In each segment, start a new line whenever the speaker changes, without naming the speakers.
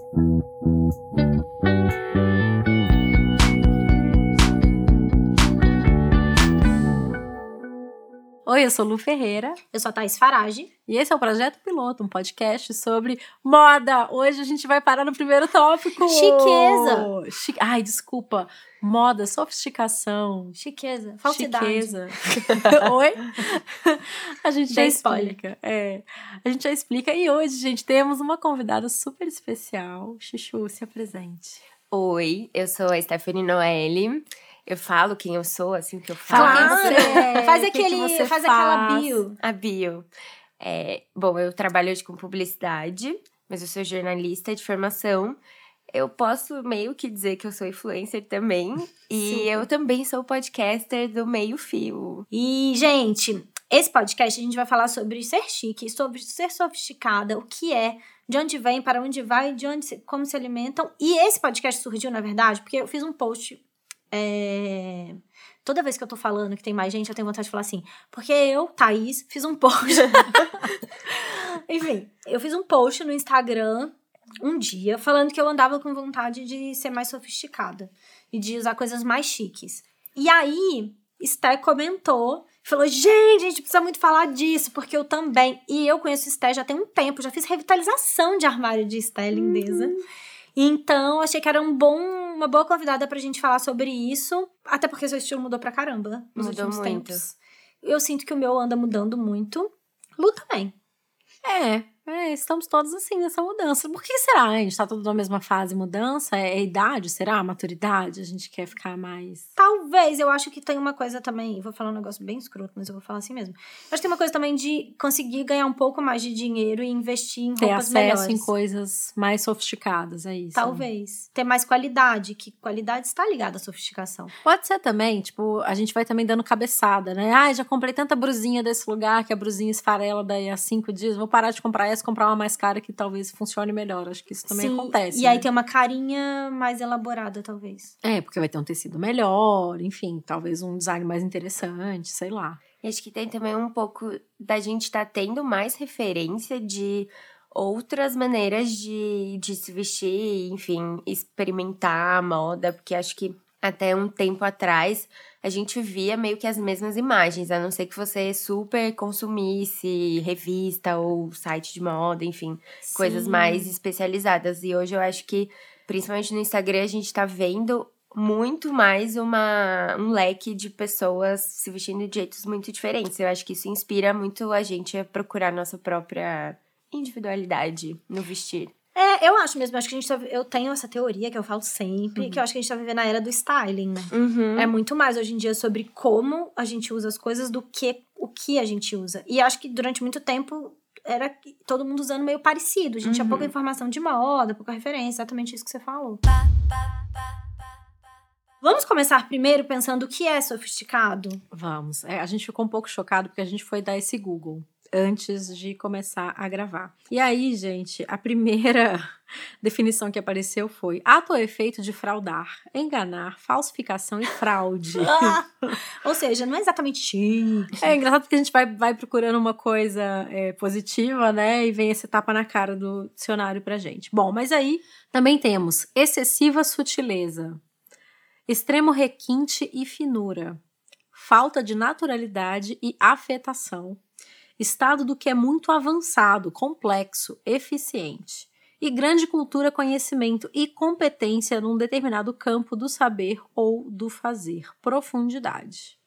Mm-hmm. Oi, eu sou Lu Ferreira.
Eu sou a Thais Farage.
E esse é o Projeto Piloto, um podcast sobre moda. Hoje a gente vai parar no primeiro tópico.
Chiqueza.
Chi... Ai, desculpa. Moda, sofisticação.
Chiqueza. Falsidade.
Chiqueza. Oi? A gente já
Dei
explica. É. A gente já explica. E hoje, gente, temos uma convidada super especial. Chuchu, se apresente.
Oi, eu sou a Stephanie Noelle. Eu falo quem eu sou, assim que eu falo.
Claro.
É,
faz
o que que
aquele,
você
faz, aquela
faz.
bio.
A bio. É, bom, eu trabalho hoje com publicidade, mas eu sou jornalista de formação. Eu posso meio que dizer que eu sou influencer também. E
Super.
eu também sou podcaster do Meio Fio.
E, gente, esse podcast a gente vai falar sobre ser chique, sobre ser sofisticada, o que é, de onde vem, para onde vai, de onde como se alimentam. E esse podcast surgiu, na verdade, porque eu fiz um post. É, Toda vez que eu tô falando que tem mais gente, eu tenho vontade de falar assim. Porque eu, Thaís, fiz um post. Enfim, eu fiz um post no Instagram um dia falando que eu andava com vontade de ser mais sofisticada e de usar coisas mais chiques. E aí, Sté comentou, falou: gente, a gente precisa muito falar disso, porque eu também. E eu conheço Sté já tem um tempo, já fiz revitalização de armário de Sté, lindeza. Então, achei que era um bom, uma boa convidada pra gente falar sobre isso. Até porque seu estilo mudou pra caramba nos
Mudou
últimos
muito.
tempos. Eu sinto que o meu anda mudando muito. Lu também.
É, é, estamos todos assim nessa mudança. Por que será? A gente tá todos na mesma fase mudança? É, é idade? Será? Maturidade? A gente quer ficar mais.
Talvez, eu acho que tem uma coisa também, vou falar um negócio bem escroto, mas eu vou falar assim mesmo. Acho que tem uma coisa também de conseguir ganhar um pouco mais de dinheiro e investir em
Ter
roupas
acesso
melhores.
em coisas mais sofisticadas, é isso?
Talvez. Ter mais qualidade, que qualidade está ligada à sofisticação.
Pode ser também, tipo, a gente vai também dando cabeçada, né? Ah, já comprei tanta brusinha desse lugar que a brusinha esfarela daí a cinco dias. Vou parar de comprar essa, comprar uma mais cara que talvez funcione melhor. Acho que isso também
Sim,
acontece.
E aí
né?
tem uma carinha mais elaborada, talvez.
É, porque vai ter um tecido melhor, enfim, talvez um design mais interessante, sei lá.
E acho que tem também um pouco da gente estar tendo mais referência de outras maneiras de, de se vestir, enfim, experimentar a moda, porque acho que até um tempo atrás a gente via meio que as mesmas imagens, a não ser que você super consumisse revista ou site de moda, enfim, coisas
Sim.
mais especializadas. E hoje eu acho que, principalmente no Instagram, a gente tá vendo muito mais uma, um leque de pessoas se vestindo de jeitos muito diferentes. Eu acho que isso inspira muito a gente a procurar nossa própria individualidade no vestir.
É, eu acho mesmo. Acho que a gente tá, eu tenho essa teoria que eu falo sempre,
Uhum.
que eu acho que a gente tá vivendo a era do styling, né?
Uhum.
É muito mais hoje em dia sobre como a gente usa as coisas do que o que a gente usa. E acho que durante muito tempo era todo mundo usando meio parecido. A gente tinha
Uhum.
pouca informação de moda, pouca referência, exatamente isso que você falou. Vamos começar primeiro pensando o que é sofisticado?
Vamos. É, a gente ficou um pouco chocado porque a gente foi dar esse Google antes de começar a gravar. E aí, gente, a primeira definição que apareceu foi ato ou efeito de fraudar, enganar, falsificação e fraude.
Ah! Ou seja, não é exatamente chique.
É engraçado porque a gente vai, vai procurando uma coisa é, positiva, né? E vem esse tapa na cara do dicionário pra gente. Bom, mas aí também temos excessiva sutileza, extremo requinte e finura, falta de naturalidade e afetação, estado do que é muito avançado, complexo, eficiente. E grande cultura, conhecimento e competência num determinado campo do saber ou do fazer. Profundidade.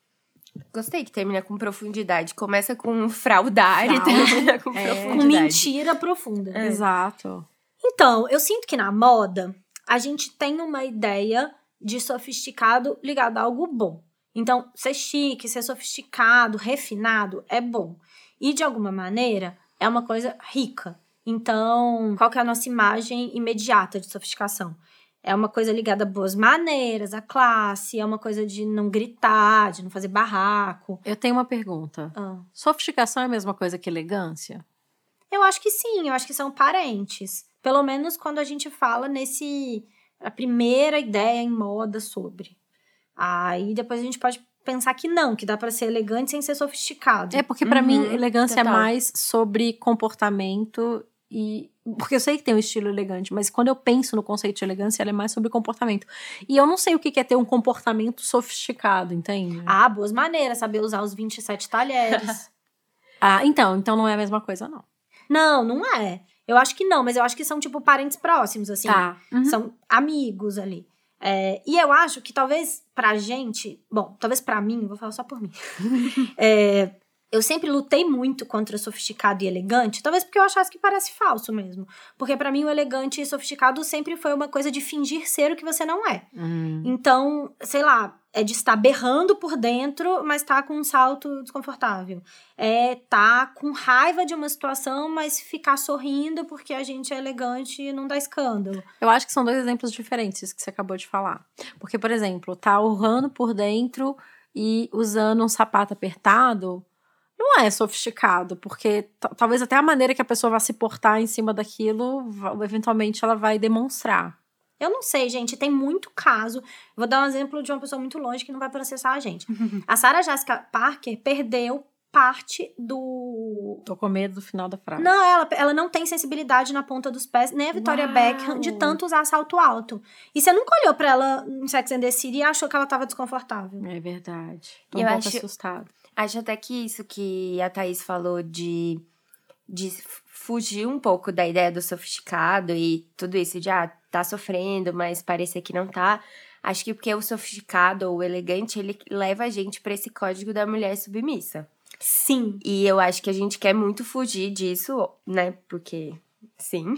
Gostei que termina com profundidade. Começa com fraudar e
Fraude.
termina com
É.
profundidade.
Com mentira profunda.
Exato.
Então, eu sinto que na moda a gente tem uma ideia de sofisticado ligado a algo bom. Então, ser chique, ser sofisticado, refinado é bom. E de alguma maneira é uma coisa rica. Então, qual que é a nossa imagem imediata de sofisticação? É uma coisa ligada a boas maneiras, a classe, é uma coisa de não gritar, de não fazer barraco.
Eu tenho uma pergunta.
Ah,
Sofisticação é a mesma coisa que elegância?
Eu acho que sim, eu acho que são parentes. Pelo menos quando a gente fala nesse. A primeira ideia em moda sobre. Aí depois a gente pode pensar que não, que dá pra ser elegante sem ser sofisticado.
É porque pra
Uhum,
mim elegância
total.
é mais sobre comportamento e Porque eu sei que tem um estilo elegante, mas quando eu penso no conceito de elegância, ela é mais sobre comportamento. E eu não sei o que é ter um comportamento sofisticado, entende?
Ah, boas maneiras, saber usar os 27 talheres.
ah, então, então não é a mesma coisa, não.
Não, não é. Eu acho que não, mas eu acho que são, tipo, parentes próximos, assim.
Tá. Uhum.
São amigos ali. É, e eu acho que talvez pra gente, bom, talvez pra mim, vou falar só por mim. é, eu sempre lutei muito contra sofisticado e elegante, talvez porque eu achasse que parece falso mesmo. Porque para mim o elegante e sofisticado sempre foi uma coisa de fingir ser o que você não é.
Hum.
Então, sei lá, é de estar berrando por dentro, mas tá com um salto desconfortável. É tá com raiva de uma situação, mas ficar sorrindo porque a gente é elegante e não dá escândalo.
Eu acho que são dois exemplos diferentes que você acabou de falar. Porque, por exemplo, tá urrando por dentro e usando um sapato apertado não é sofisticado, porque talvez até a maneira que a pessoa vai se portar em cima daquilo, eventualmente ela vai demonstrar.
Eu não sei, gente, tem muito caso. Vou dar um exemplo de uma pessoa muito longe que não vai processar a gente. a Sarah Jessica Parker perdeu parte do.
Tô com medo do final da frase.
Não, ela, ela não tem sensibilidade na ponta dos pés, nem a Victoria Uau. Beckham, de tanto usar salto alto. E você nunca olhou pra ela em Sex and the City e achou que ela tava desconfortável.
É verdade. Tô um
eu
pouco
acho,
assustada.
Acho até que isso que a Thaís falou de, de fugir um pouco da ideia do sofisticado e tudo isso de, ah, tá sofrendo, mas parecer que não tá. Acho que porque o sofisticado ou o elegante, ele leva a gente para esse código da mulher submissa.
Sim.
E eu acho que a gente quer muito fugir disso, né? Porque, sim.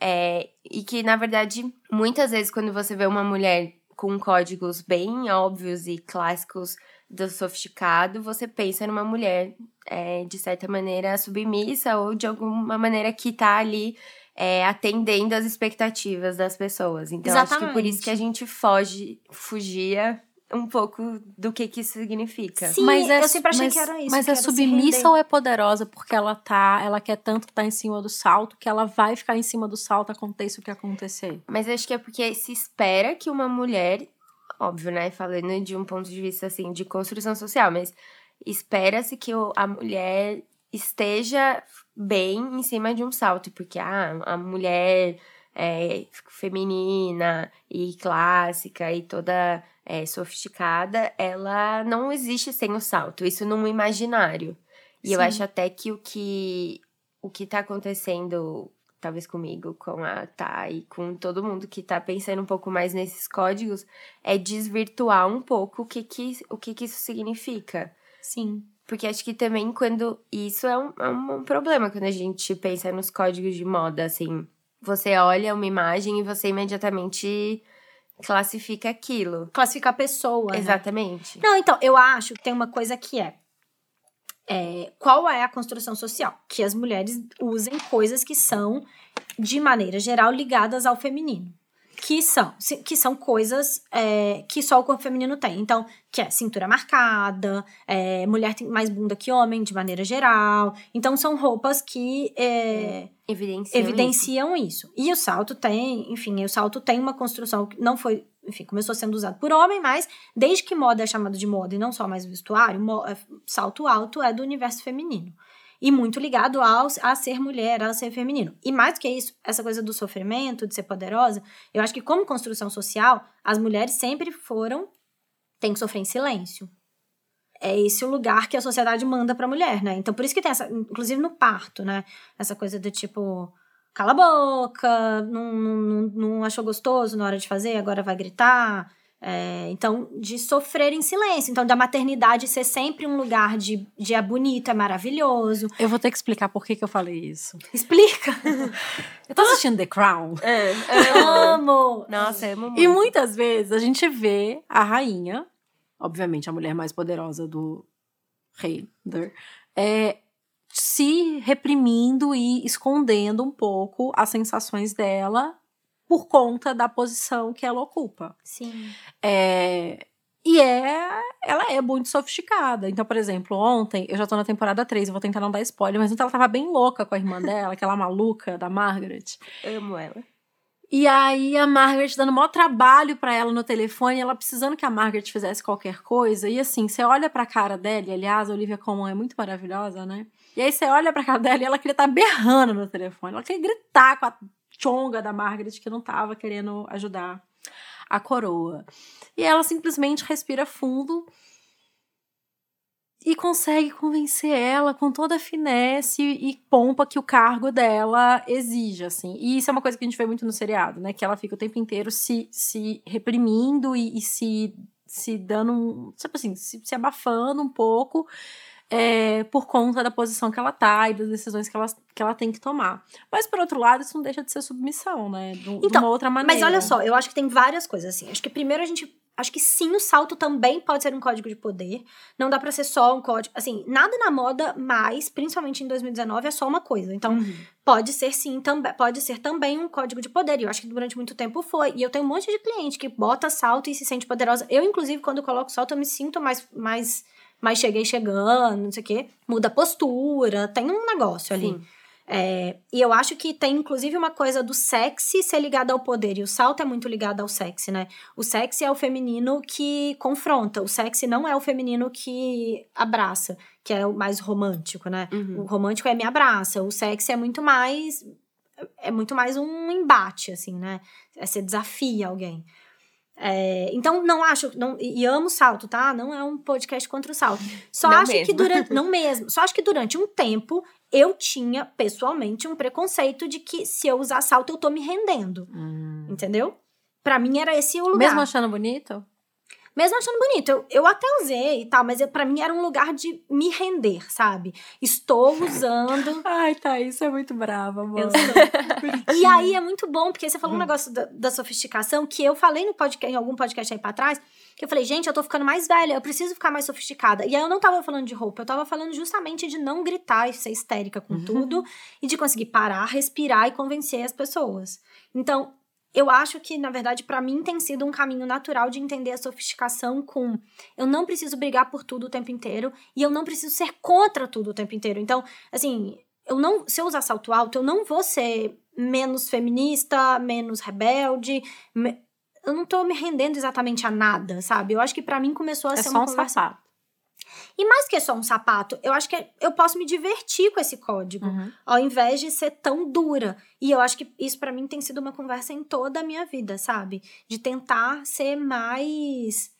É, e que, na verdade, muitas vezes quando você vê uma mulher com códigos bem óbvios e clássicos do sofisticado, você pensa numa mulher, é, de certa maneira, submissa ou de alguma maneira que tá ali é, atendendo às expectativas das pessoas. Então,
Exatamente.
acho que por isso que a gente foge, fugia um pouco do que que isso significa.
Sim, mas é, eu sempre achei mas, que era isso.
Mas é submissa ou é poderosa porque ela tá, ela quer tanto estar tá em cima do salto que ela vai ficar em cima do salto aconteça o que acontecer.
Mas acho que é porque se espera que uma mulher óbvio, né? Falando de um ponto de vista assim de construção social, mas espera-se que a mulher esteja bem em cima de um salto, porque ah, a mulher é, feminina e clássica e toda é, sofisticada, ela não existe sem o salto, isso num imaginário. E Sim. eu acho até que o que o que tá acontecendo talvez comigo, com a Thay, com todo mundo que tá pensando um pouco mais nesses códigos, é desvirtuar um pouco o que que, o que, que isso significa.
Sim.
Porque acho que também quando. Isso é um, é um problema quando a gente pensa nos códigos de moda, assim. Você olha uma imagem e você imediatamente classifica aquilo.
Classifica a pessoa. Né?
Exatamente.
Não, então, eu acho que tem uma coisa que é é, qual é a construção social? Que as mulheres usem coisas que são, de maneira geral, ligadas ao feminino. Que são, que são coisas é, que só o corpo feminino tem. Então, que é cintura marcada, é, mulher tem mais bunda que homem, de maneira geral. Então, são roupas que é,
evidenciam,
evidenciam isso. isso. E o salto tem, enfim, o salto tem uma construção que não foi enfim, começou sendo usado por homem, mas desde que moda é chamada de moda e não só mais vestuário, é, salto alto é do universo feminino. E muito ligado ao, a ser mulher, a ser feminino. E mais que isso, essa coisa do sofrimento, de ser poderosa, eu acho que como construção social, as mulheres sempre foram, tem que sofrer em silêncio. É esse o lugar que a sociedade manda pra mulher, né? Então, por isso que tem essa, inclusive no parto, né? Essa coisa do tipo, cala a boca, não, não, não achou gostoso na hora de fazer, agora vai gritar. É, então, de sofrer em silêncio. Então, da maternidade ser sempre um lugar de, de é bonito, é maravilhoso.
Eu vou ter que explicar por que, que eu falei isso.
Explica!
eu tô assistindo The Crown.
É,
eu amo!
Nossa, amo muito.
E muitas vezes a gente vê a rainha, obviamente a mulher mais poderosa do rei, é, se reprimindo e escondendo um pouco as sensações dela por conta da posição que ela ocupa.
Sim.
É, e é, ela é muito sofisticada. Então, por exemplo, ontem, eu já tô na temporada 3, eu vou tentar não dar spoiler, mas ontem ela tava bem louca com a irmã dela, aquela maluca da Margaret.
Amo ela.
E aí a Margaret dando maior trabalho para ela no telefone, ela precisando que a Margaret fizesse qualquer coisa. E assim, você olha pra cara dela, e, aliás, a Olivia Colman é muito maravilhosa, né? E aí você olha pra cara dela e ela queria estar tá berrando no telefone. Ela queria gritar com a chonga da Margaret que não tava querendo ajudar a coroa. E ela simplesmente respira fundo e consegue convencer ela com toda a finesse e pompa que o cargo dela exige, assim. E isso é uma coisa que a gente vê muito no seriado, né? Que ela fica o tempo inteiro se, se reprimindo e, e se, se dando. Tipo assim, se, se abafando um pouco é, por conta da posição que ela tá e das decisões que ela, que ela tem que tomar. Mas, por outro lado, isso não deixa de ser submissão, né? De, então, de uma outra maneira.
Mas olha só, eu acho que tem várias coisas, assim. Acho que primeiro a gente acho que sim, o salto também pode ser um código de poder. Não dá para ser só um código. Assim, nada na moda, mas, principalmente em 2019, é só uma coisa. Então, uhum. pode ser sim, também pode ser também um código de poder. E eu acho que durante muito tempo foi. E eu tenho um monte de cliente que bota salto e se sente poderosa. Eu, inclusive, quando coloco salto, eu me sinto mais. mais mais cheguei chegando, não sei o quê. Muda a postura, tem um negócio ali. É, e eu acho que tem inclusive uma coisa do sexy ser ligado ao poder, e o salto é muito ligado ao sexy, né? O sexy é o feminino que confronta, o sexy não é o feminino que abraça, que é o mais romântico, né? Uhum. O romântico é me abraça, o sexy é muito mais. É muito mais um embate, assim, né? É você desafia alguém. É, então, não acho. Não, e amo salto, tá? Não é um podcast contra o salto. Só não acho mesmo. que durante. Não mesmo. Só acho que durante um tempo eu tinha, pessoalmente, um preconceito de que se eu usar salto, eu tô me rendendo. Hum. Entendeu? Para mim era esse o lugar.
Mesmo achando bonito?
Mesmo achando bonito. Eu, eu até usei e tal, mas para mim era um lugar de me render, sabe? Estou usando.
Ai, tá, isso é muito brava, amor.
e aí é muito bom, porque você falou um negócio da, da sofisticação que eu falei no podcast, em algum podcast aí pra trás que eu falei, gente, eu tô ficando mais velha, eu preciso ficar mais sofisticada. E aí eu não tava falando de roupa, eu tava falando justamente de não gritar e ser histérica com uhum. tudo e de conseguir parar, respirar e convencer as pessoas. Então, eu acho que, na verdade, para mim tem sido um caminho natural de entender a sofisticação com eu não preciso brigar por tudo o tempo inteiro e eu não preciso ser contra tudo o tempo inteiro. Então, assim, eu não, se eu usar salto alto, eu não vou ser menos feminista, menos rebelde, me, eu não tô me rendendo exatamente a nada, sabe? Eu acho que para mim começou a
é
ser
uma
um
conversa... sapato.
E mais que só um sapato, eu acho que eu posso me divertir com esse código, uhum. ao invés de ser tão dura. E eu acho que isso para mim tem sido uma conversa em toda a minha vida, sabe? De tentar ser mais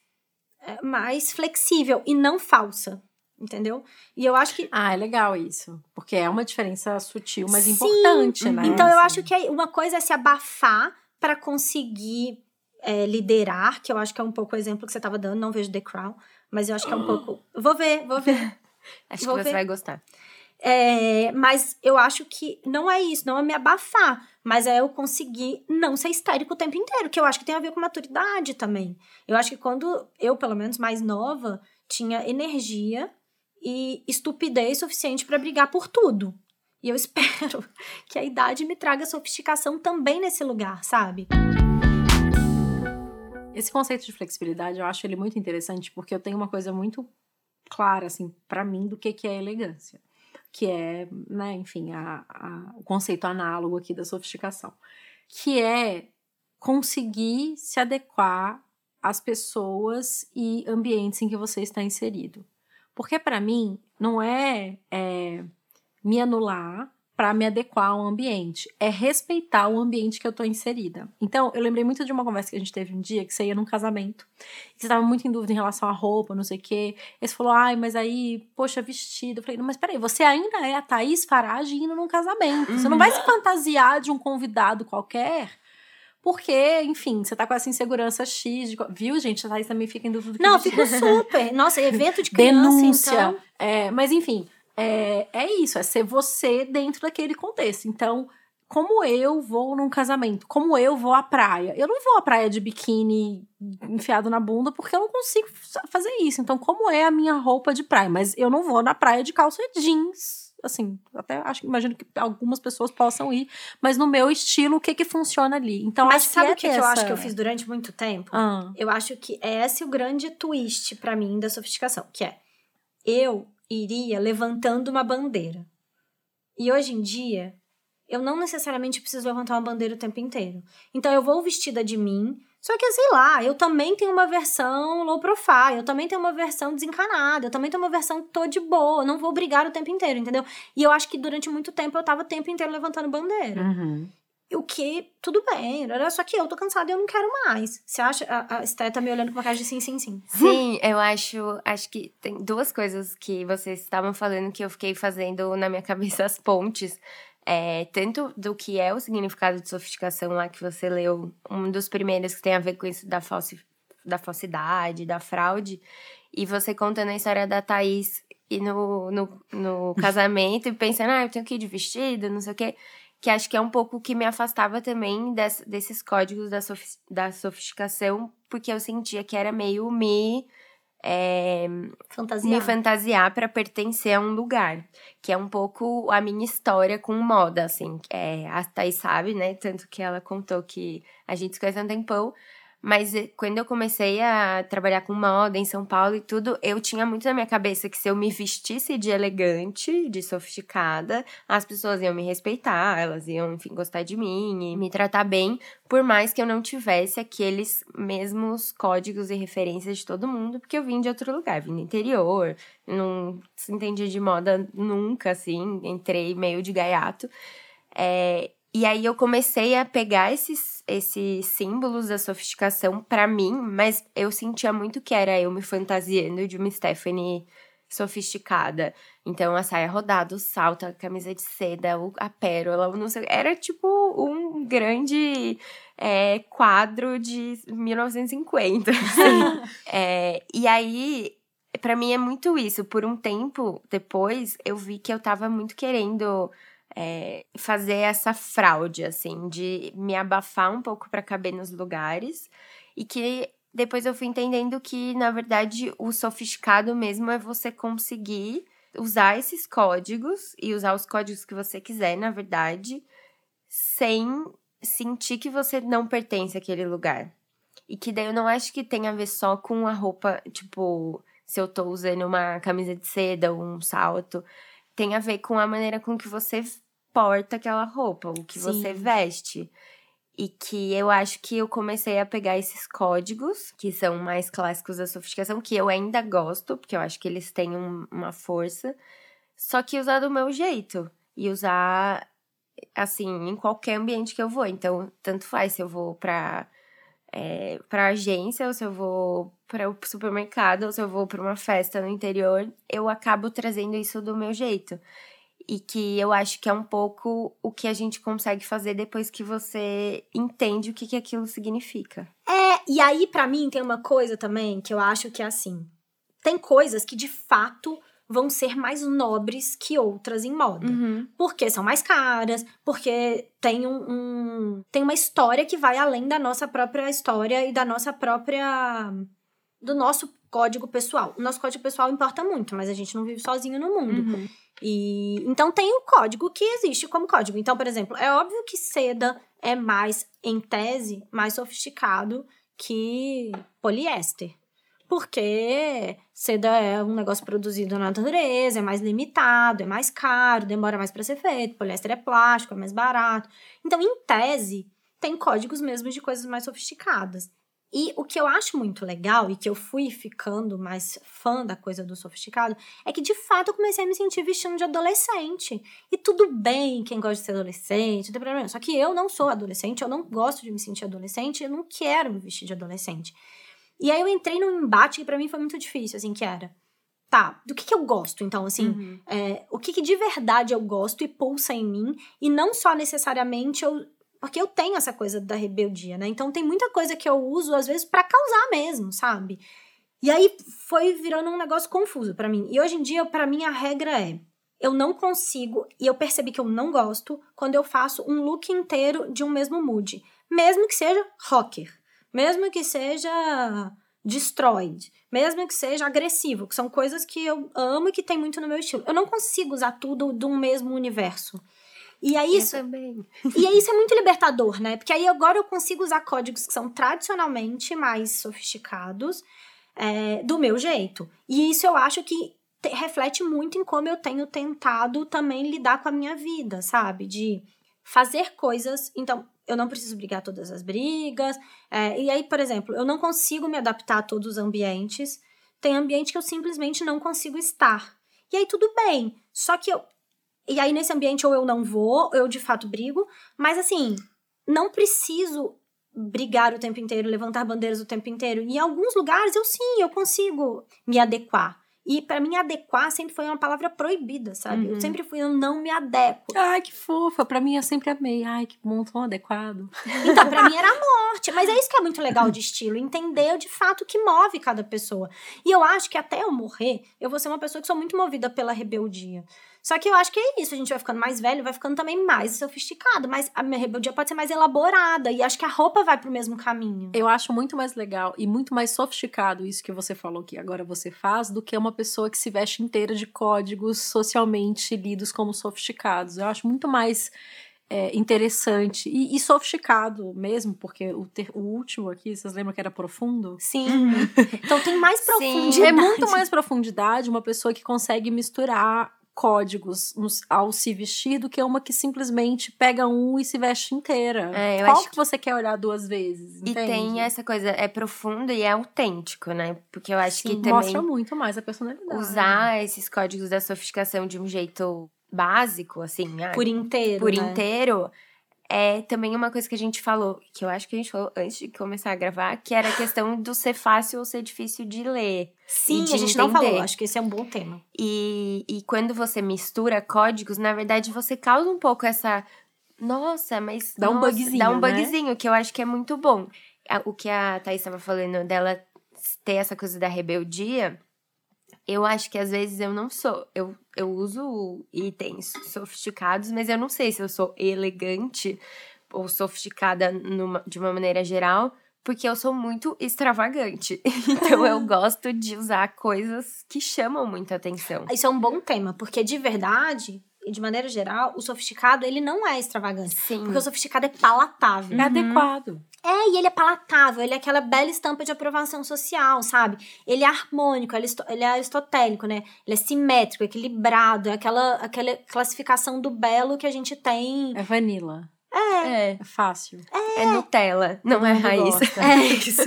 é, mais flexível e não falsa, entendeu? E eu acho que
Ah, é legal isso, porque é uma diferença sutil, mas Sim. importante, né?
Então eu acho que uma coisa é se abafar para conseguir é, liderar, que eu acho que é um pouco o exemplo que você estava dando, não vejo The Crown, mas eu acho que é um pouco. Vou ver, vou ver.
acho vou que você vai gostar.
É, mas eu acho que não é isso, não é me abafar, mas é eu conseguir não ser histérico o tempo inteiro, que eu acho que tem a ver com maturidade também. Eu acho que quando eu, pelo menos mais nova, tinha energia e estupidez suficiente para brigar por tudo. E eu espero que a idade me traga sofisticação também nesse lugar, sabe?
Esse conceito de flexibilidade, eu acho ele muito interessante porque eu tenho uma coisa muito clara, assim, para mim do que, que é elegância. Que é, né, enfim, a, a, o conceito análogo aqui da sofisticação. Que é conseguir se adequar às pessoas e ambientes em que você está inserido. Porque para mim não é, é me anular para me adequar ao ambiente. É respeitar o ambiente que eu tô inserida. Então, eu lembrei muito de uma conversa que a gente teve um dia, que você ia num casamento. E você tava muito em dúvida em relação à roupa, não sei o quê. E você falou, ai, mas aí, poxa, vestido. Eu falei, não, mas peraí, você ainda é a Thaís Farage indo num casamento. Você não vai se fantasiar de um convidado qualquer porque, enfim, você tá com essa insegurança X, de, viu, gente? A Thaís também fica em dúvida.
Não, fico super. Nossa, evento de criança,
Denúncia.
Então...
É, mas, enfim, é, é isso, é ser você dentro daquele contexto. Então, como eu vou num casamento, como eu vou à praia. Eu não vou à praia de biquíni enfiado na bunda porque eu não consigo fazer isso. Então, como é a minha roupa de praia? Mas eu não vou na praia de calça jeans. Assim, até acho imagino que algumas pessoas possam ir, mas no meu estilo, o que que funciona ali? Então,
mas sabe
o
é que, que, eu acho que eu fiz durante muito tempo? Ah. Eu acho que é esse o grande twist para mim da sofisticação, que é eu iria levantando uma bandeira. E hoje em dia, eu não necessariamente preciso levantar uma bandeira o tempo inteiro. Então eu vou vestida de mim, só que, sei lá, eu também tenho uma versão low profile, eu também tenho uma versão desencanada, eu também tenho uma versão tô de boa, não vou brigar o tempo inteiro, entendeu? E eu acho que durante muito tempo eu tava o tempo inteiro levantando bandeira.
Uhum.
O que, tudo bem, só que eu tô cansada e eu não quero mais. Você acha? A, a tá me olhando com uma cara de sim, sim, sim.
Sim, eu acho, acho que tem duas coisas que vocês estavam falando que eu fiquei fazendo na minha cabeça as pontes é, tanto do que é o significado de sofisticação lá que você leu, um dos primeiros que tem a ver com isso da, falsi, da falsidade, da fraude, e você contando a história da Thaís e no, no, no casamento e pensando, ah, eu tenho que ir de vestido, não sei o quê, que acho que é um pouco que me afastava também des, desses códigos da, sof, da sofisticação, porque eu sentia que era meio me é,
fantasiar.
me fantasiar para pertencer a um lugar. Que é um pouco a minha história com moda, assim. É, a Thaís sabe, né? Tanto que ela contou que a gente se conhece há um tempão. Mas eh, quando eu comecei a trabalhar com moda em São Paulo e tudo, eu tinha muito na minha cabeça que se eu me vestisse de elegante, de sofisticada, as pessoas iam me respeitar, elas iam, enfim, gostar de mim e me tratar bem, por mais que eu não tivesse aqueles mesmos códigos e referências de todo mundo, porque eu vim de outro lugar, vim do interior, não se entendia de moda nunca, assim, entrei meio de gaiato. É, e aí eu comecei a pegar esses, esses símbolos da sofisticação para mim, mas eu sentia muito que era eu me fantasiando de uma Stephanie sofisticada. Então a saia rodada, o salto, a camisa de seda, a pérola, não sei, era tipo um grande é, quadro de 1950. Assim. é, e aí para mim é muito isso. Por um tempo depois, eu vi que eu tava muito querendo é, fazer essa fraude, assim, de me abafar um pouco para caber nos lugares e que depois eu fui entendendo que, na verdade, o sofisticado mesmo é você conseguir usar esses códigos e usar os códigos que você quiser, na verdade, sem sentir que você não pertence àquele lugar. E que daí eu não acho que tem a ver só com a roupa, tipo, se eu tô usando uma camisa de seda ou um salto. Tem a ver com a maneira com que você porta aquela roupa, o que Sim. você veste. E que eu acho que eu comecei a pegar esses códigos, que são mais clássicos da sofisticação, que eu ainda gosto, porque eu acho que eles têm um, uma força, só que usar do meu jeito. E usar, assim, em qualquer ambiente que eu vou. Então, tanto faz se eu vou pra, é, pra agência, ou se eu vou para o supermercado, ou se eu vou para uma festa no interior, eu acabo trazendo isso do meu jeito e que eu acho que é um pouco o que a gente consegue fazer depois que você entende o que, que aquilo significa.
É, e aí para mim tem uma coisa também que eu acho que é assim. Tem coisas que de fato vão ser mais nobres que outras em moda.
Uhum.
Porque são mais caras, porque tem um, um, tem uma história que vai além da nossa própria história e da nossa própria do nosso código pessoal. O nosso código pessoal importa muito, mas a gente não vive sozinho no mundo.
Uhum.
E então tem o código que existe como código. Então, por exemplo, é óbvio que seda é mais, em tese, mais sofisticado que poliéster. Porque seda é um negócio produzido na natureza, é mais limitado, é mais caro, demora mais para ser feito. Poliéster é plástico, é mais barato. Então, em tese, tem códigos mesmo de coisas mais sofisticadas. E o que eu acho muito legal e que eu fui ficando mais fã da coisa do sofisticado é que de fato eu comecei a me sentir vestindo de adolescente. E tudo bem quem gosta de ser adolescente, não tem problema. Só que eu não sou adolescente, eu não gosto de me sentir adolescente, eu não quero me vestir de adolescente. E aí eu entrei num embate que para mim foi muito difícil, assim, que era. Tá, do que, que eu gosto, então, assim,
uhum.
é, o que, que de verdade eu gosto e pulsa em mim, e não só necessariamente eu porque eu tenho essa coisa da rebeldia, né? Então tem muita coisa que eu uso, às vezes, para causar mesmo, sabe? E aí foi virando um negócio confuso para mim. E hoje em dia, para mim, a regra é: eu não consigo, e eu percebi que eu não gosto, quando eu faço um look inteiro de um mesmo mood. Mesmo que seja rocker, mesmo que seja destroyed, mesmo que seja agressivo, que são coisas que eu amo e que tem muito no meu estilo. Eu não consigo usar tudo de um mesmo universo. E é isso.
também.
E é isso é muito libertador, né? Porque aí agora eu consigo usar códigos que são tradicionalmente mais sofisticados é, do meu jeito. E isso eu acho que te, reflete muito em como eu tenho tentado também lidar com a minha vida, sabe? De fazer coisas. Então, eu não preciso brigar todas as brigas. É, e aí, por exemplo, eu não consigo me adaptar a todos os ambientes. Tem ambiente que eu simplesmente não consigo estar. E aí, tudo bem. Só que eu. E aí, nesse ambiente, ou eu não vou, ou eu de fato brigo. Mas assim, não preciso brigar o tempo inteiro, levantar bandeiras o tempo inteiro. E em alguns lugares eu sim, eu consigo me adequar. E para mim, adequar sempre foi uma palavra proibida, sabe?
Uhum.
Eu sempre fui, eu não me adequo.
Ai, que fofa. Pra mim, eu sempre amei. Ai, que bom, tão adequado.
Então, pra mim era a morte. Mas é isso que é muito legal de estilo, entender de fato o que move cada pessoa. E eu acho que até eu morrer, eu vou ser uma pessoa que sou muito movida pela rebeldia. Só que eu acho que é isso, a gente vai ficando mais velho, vai ficando também mais sofisticado, mas a minha rebeldia pode ser mais elaborada e acho que a roupa vai pro mesmo caminho.
Eu acho muito mais legal e muito mais sofisticado isso que você falou que agora você faz do que uma pessoa que se veste inteira de códigos socialmente lidos como sofisticados. Eu acho muito mais é, interessante e, e, sofisticado mesmo, porque o, ter, o último aqui, vocês lembram que era profundo?
Sim. então tem mais profundidade.
É muito mais profundidade uma pessoa que consegue misturar códigos ao se vestir do que uma que simplesmente pega um e se veste inteira.
É,
Qual
que,
que você quer olhar duas vezes?
E
entende?
tem essa coisa, é profundo e é autêntico, né? Porque eu acho
Sim,
que também.
Mostra muito mais a personalidade.
Usar esses códigos da sofisticação de um jeito básico, assim.
Por inteiro.
Por
né?
inteiro. É também uma coisa que a gente falou, que eu acho que a gente falou antes de começar a gravar, que era a questão do ser fácil ou ser difícil de ler.
Sim,
de
a gente
entender.
não falou, acho que esse é um bom tema.
E, e quando você mistura códigos, na verdade você causa um pouco essa. Nossa, mas.
Dá um
nossa,
bugzinho,
Dá um
né?
bugzinho, que eu acho que é muito bom. O que a Thaís estava falando dela ter essa coisa da rebeldia, eu acho que às vezes eu não sou. Eu, eu uso itens sofisticados, mas eu não sei se eu sou elegante ou sofisticada numa- de uma maneira geral, porque eu sou muito extravagante. Então eu gosto de usar coisas que chamam muita atenção.
Isso é um bom tema, porque de verdade, e de maneira geral, o sofisticado, ele não é extravagante.
Sim.
Porque o sofisticado é palatável.
É adequado.
É, e ele é palatável, ele é aquela bela estampa de aprovação social, sabe? Ele é harmônico, ele é ele é aristotélico, né? Ele é simétrico, equilibrado, é aquela, aquela classificação do belo que a gente tem.
É vanilla.
É.
É fácil.
É Nutella, não é raiz.
gosta.
É isso.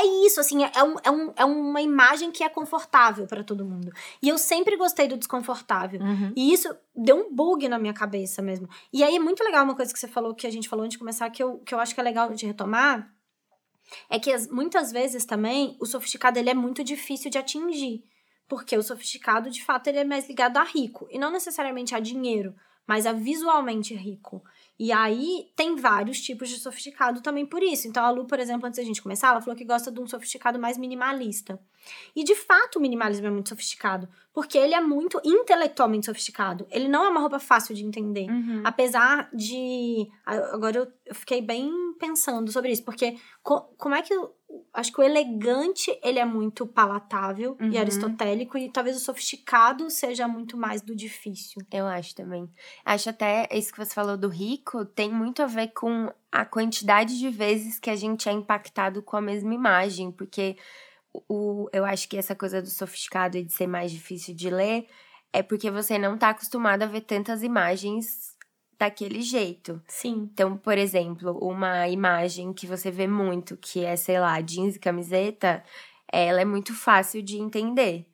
É isso, assim, é, um, é, um, é uma imagem que é confortável pra todo mundo. E eu sempre gostei do desconfortável.
Uhum.
E isso deu um bug na minha cabeça mesmo. E aí é muito legal uma coisa que você falou, que a gente falou antes de começar, que eu, que eu acho que é legal de retomar. É que as- muitas vezes também o sofisticado ele é muito difícil de atingir. Porque o sofisticado, de fato, ele é mais ligado a rico. E não necessariamente a dinheiro, mas a visualmente rico. E aí tem vários tipos de sofisticado também por isso. Então a Lu, por exemplo, antes da gente começar, ela falou que gosta de um sofisticado mais minimalista. E de fato o minimalismo é muito sofisticado, porque ele é muito intelectualmente sofisticado. Ele não é uma roupa fácil de entender.
Uhum.
Apesar de. Agora eu, eu fiquei bem pensando sobre isso, porque co- como é que. eu- Acho que o elegante ele é muito palatável
Uhum.
e aristotélico, e talvez o sofisticado seja muito mais do difícil.
Eu acho também. Acho até isso que você falou do rico tem muito a ver com a quantidade de vezes que a gente é impactado com a mesma imagem, porque o, eu acho que essa coisa do sofisticado e de ser mais difícil de ler é porque você não tá acostumado a ver tantas imagens daquele jeito.
Sim.
Então, por exemplo, uma imagem que você vê muito, que é, sei lá, jeans e camiseta, ela é muito fácil de entender.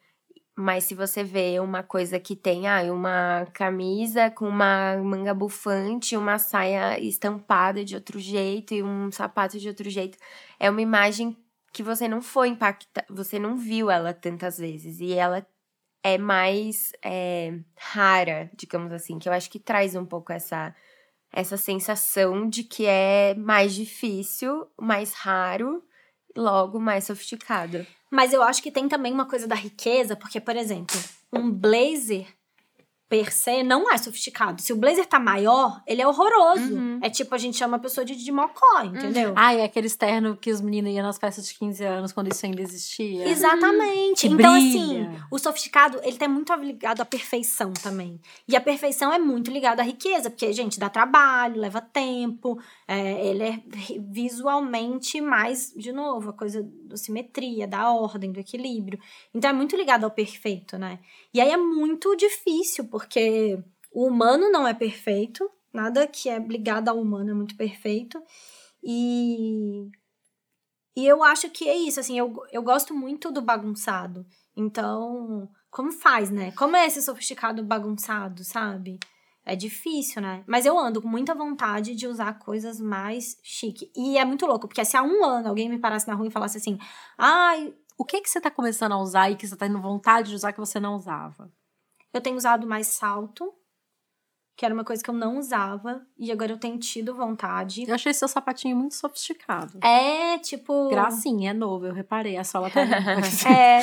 Mas se você vê uma coisa que tem, ah, uma camisa com uma manga bufante, uma saia estampada de outro jeito e um sapato de outro jeito, é uma imagem que você não foi impactada, você não viu ela tantas vezes. E ela é mais é, rara, digamos assim, que eu acho que traz um pouco essa, essa sensação de que é mais difícil, mais raro, logo mais sofisticado.
Mas eu acho que tem também uma coisa da riqueza, porque, por exemplo, um blazer per se não é sofisticado. Se o blazer tá maior, ele é horroroso.
Uhum.
É tipo, a gente chama a pessoa de, de mocó, entendeu?
Ah, é aquele externo que os meninos iam nas festas de 15 anos quando isso ainda existia.
Exatamente.
Que
então,
brilha.
assim, o sofisticado, ele tá muito ligado à perfeição também. E a perfeição é muito ligada à riqueza, porque, gente, dá trabalho, leva tempo, é, ele é visualmente mais, de novo, a coisa da simetria, da ordem, do equilíbrio. Então, é muito ligado ao perfeito, né? E aí é muito difícil, porque o humano não é perfeito, Nada que é ligado ao humano é muito perfeito. E. E eu acho que é isso, assim, eu, eu gosto muito do bagunçado. Então, como faz, né? Como é esse sofisticado bagunçado, sabe? É difícil, né? Mas eu ando com muita vontade de usar coisas mais chique. E é muito louco, porque se há um ano alguém me parasse na rua e falasse assim: ai,
O que que você tá começando a usar e que você tá tendo vontade de usar que você não usava?
Eu tenho usado mais salto, que era uma coisa que eu não usava, e agora eu tenho tido vontade.
Eu achei seu sapatinho muito sofisticado.
É, tipo.
Gracinha, é novo, eu reparei. A sola tá.
É.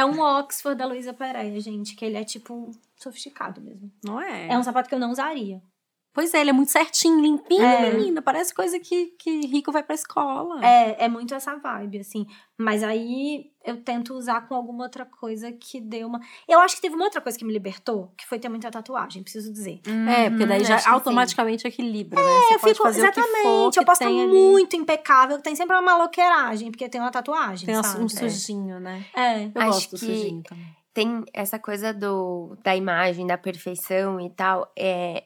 é um Oxford da Luísa Pereira, gente, que ele é tipo sofisticado mesmo.
Não é?
É um sapato que eu não usaria.
Pois é, ele é muito certinho, limpinho,
É.
menina. Parece coisa que, que rico vai pra escola.
É, é muito essa vibe, assim. Mas aí eu tento usar com alguma outra coisa que dê uma. Eu acho que teve uma outra coisa que me libertou, que foi ter muita tatuagem, preciso dizer.
É, porque daí
Uhum,
já automaticamente equilibra, né? Você
eu
pode
fico.
fazer o que for,
exatamente.
que
eu posso estar
tem ali.
muito impecável, tem sempre uma maloqueiragem, porque tem uma tatuagem.
Tem
sabe?
um sujinho, né?
É.
Eu
Acho
gosto do
que-
sujinho também.
tem essa coisa do da imagem, da perfeição e tal. É,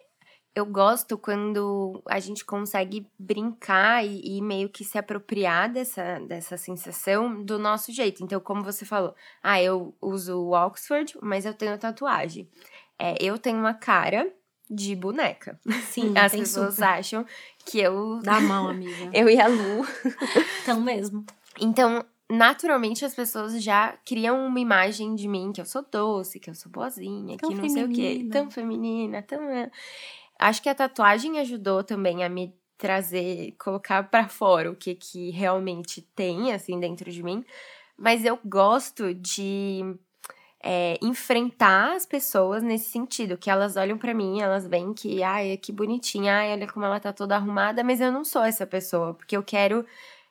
eu gosto quando a gente consegue brincar e, e meio que se apropriar dessa, dessa sensação do nosso jeito. Então, como você falou, ah, eu uso o Oxford, mas eu tenho tatuagem. É, eu tenho uma cara de boneca.
Sim,
As pessoas
super.
acham que eu,
Dá a mão, amiga.
eu e a Lu
Então mesmo.
então, naturalmente, as pessoas já criam uma imagem de mim que eu sou doce, que eu sou boazinha,
Tão
que não sei o quê.
feminina.
Tão feminina, tão. Acho que a tatuagem ajudou também a me trazer, colocar pra fora o que que realmente tem, assim, dentro de mim. Mas eu gosto de é, enfrentar as pessoas nesse sentido, que elas olham pra mim, elas veem que, ai, que bonitinha, ai, olha como ela tá toda arrumada, mas eu não sou essa pessoa, porque eu quero.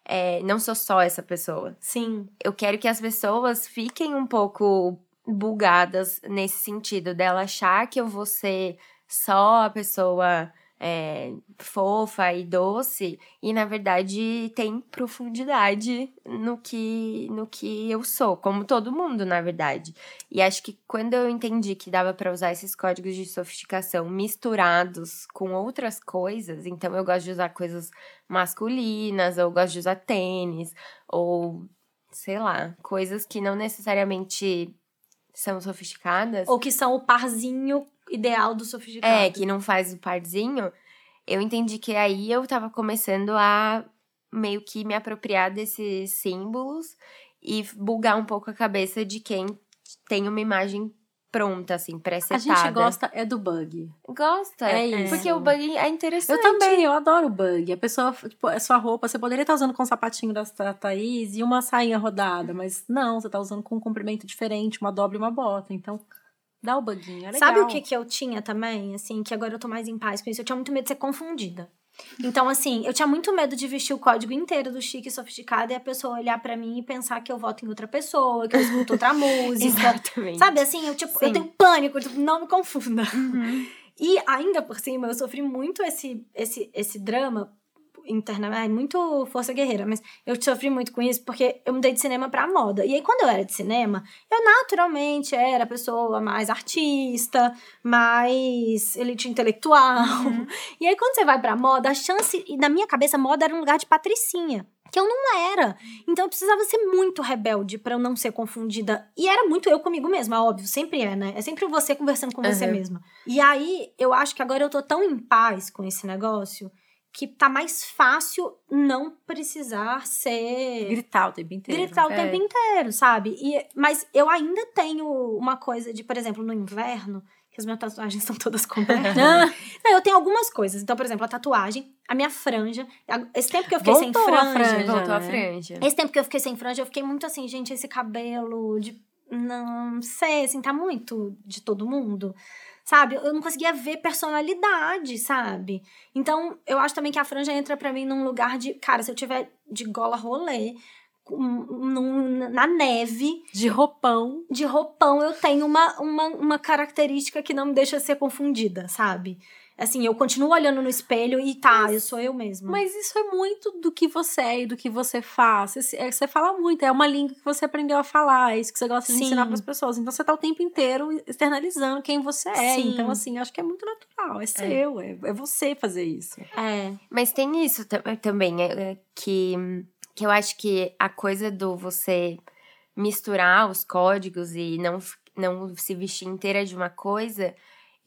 é, não sou só essa pessoa.
Sim.
Eu quero que as pessoas fiquem um pouco bugadas nesse sentido, dela achar que eu vou ser só a pessoa é, fofa e doce, e na verdade tem profundidade no que, no que eu sou, como todo mundo, na verdade. E acho que quando eu entendi que dava pra usar esses códigos de sofisticação misturados com outras coisas, então eu gosto de usar coisas masculinas, eu gosto de usar tênis, ou sei lá, coisas que não necessariamente são sofisticadas.
Ou que são o parzinho ideal do sofisticado.
É, que não faz o parzinho, eu entendi que aí eu tava começando a meio que me apropriar desses símbolos e bugar um pouco a cabeça de quem tem uma imagem pronta, assim,
A
pré-setada.
gente gosta é do bug.
Gosta.
É isso.
Porque o bug é interessante.
Eu também, eu adoro o bug. A pessoa, tipo, a sua roupa, você poderia estar usando com um sapatinho da da Thaís e uma sainha rodada, mas não, você tá usando com um comprimento diferente, uma dobra e uma bota. Então, dá o buguinho, é legal.
Sabe o que, que eu tinha também, assim, que agora eu tô mais em paz com isso? Eu tinha muito medo de ser confundida. Então, assim, eu tinha muito medo de vestir o código inteiro do chique e sofisticado e a pessoa olhar pra mim e pensar que eu voto em outra pessoa, que eu escuto outra música.
Exatamente.
Sabe assim, eu, tipo, eu tenho pânico, tipo, não me confunda.
Uhum.
E ainda por cima, eu sofri muito esse, esse, esse drama internamente, é muito força guerreira, mas eu sofri muito com isso porque eu mudei de cinema pra moda. E aí, quando eu era de cinema, eu naturalmente era a pessoa mais artista, mais elite intelectual. E aí, quando você vai pra moda, a chance, e na minha cabeça, moda era um lugar de patricinha. Que eu não era. Então eu precisava ser muito rebelde pra eu não ser confundida. E era muito eu comigo mesma, óbvio. Sempre é, né? É sempre você conversando com você
Uhum.
mesma. E aí, eu acho que agora eu tô tão em paz com esse negócio que tá mais fácil não precisar ser.
Gritar o tempo inteiro.
Gritar o
É.
tempo inteiro, sabe? E, mas eu ainda tenho uma coisa de, por exemplo, no inverno, que as minhas tatuagens estão todas cobertas. Não, eu tenho algumas coisas. Então, por exemplo, a tatuagem, a minha franja. a- Esse tempo que eu fiquei sem
Voltou a
franja.
franja.
Voltou a
né?
franja.
Esse tempo que eu fiquei sem franja, eu fiquei muito assim, gente, esse cabelo de. Não sei, assim, tá muito de todo mundo. Sabe? Eu não conseguia ver personalidade, sabe? Então, eu acho também que a franja entra pra mim num lugar de. Cara, se eu tiver de gola rolê, na neve,
De roupão.
de roupão, eu tenho uma, uma, uma característica que não me deixa ser confundida, sabe? Assim, eu continuo olhando no espelho e tá, eu sou eu mesma.
Mas isso é muito do que você é e do que você faz. Você, é, você fala muito, é uma língua que você aprendeu a falar, é isso que você gosta de
Sim.
ensinar pras pessoas. Então você tá o tempo inteiro externalizando quem você é.
Sim.
Então, assim, acho que é muito natural. É seu, é, é você fazer isso.
É.
Mas tem isso tam- também, é, é, que, que eu acho que a coisa do você misturar os códigos e não, não se vestir inteira de uma coisa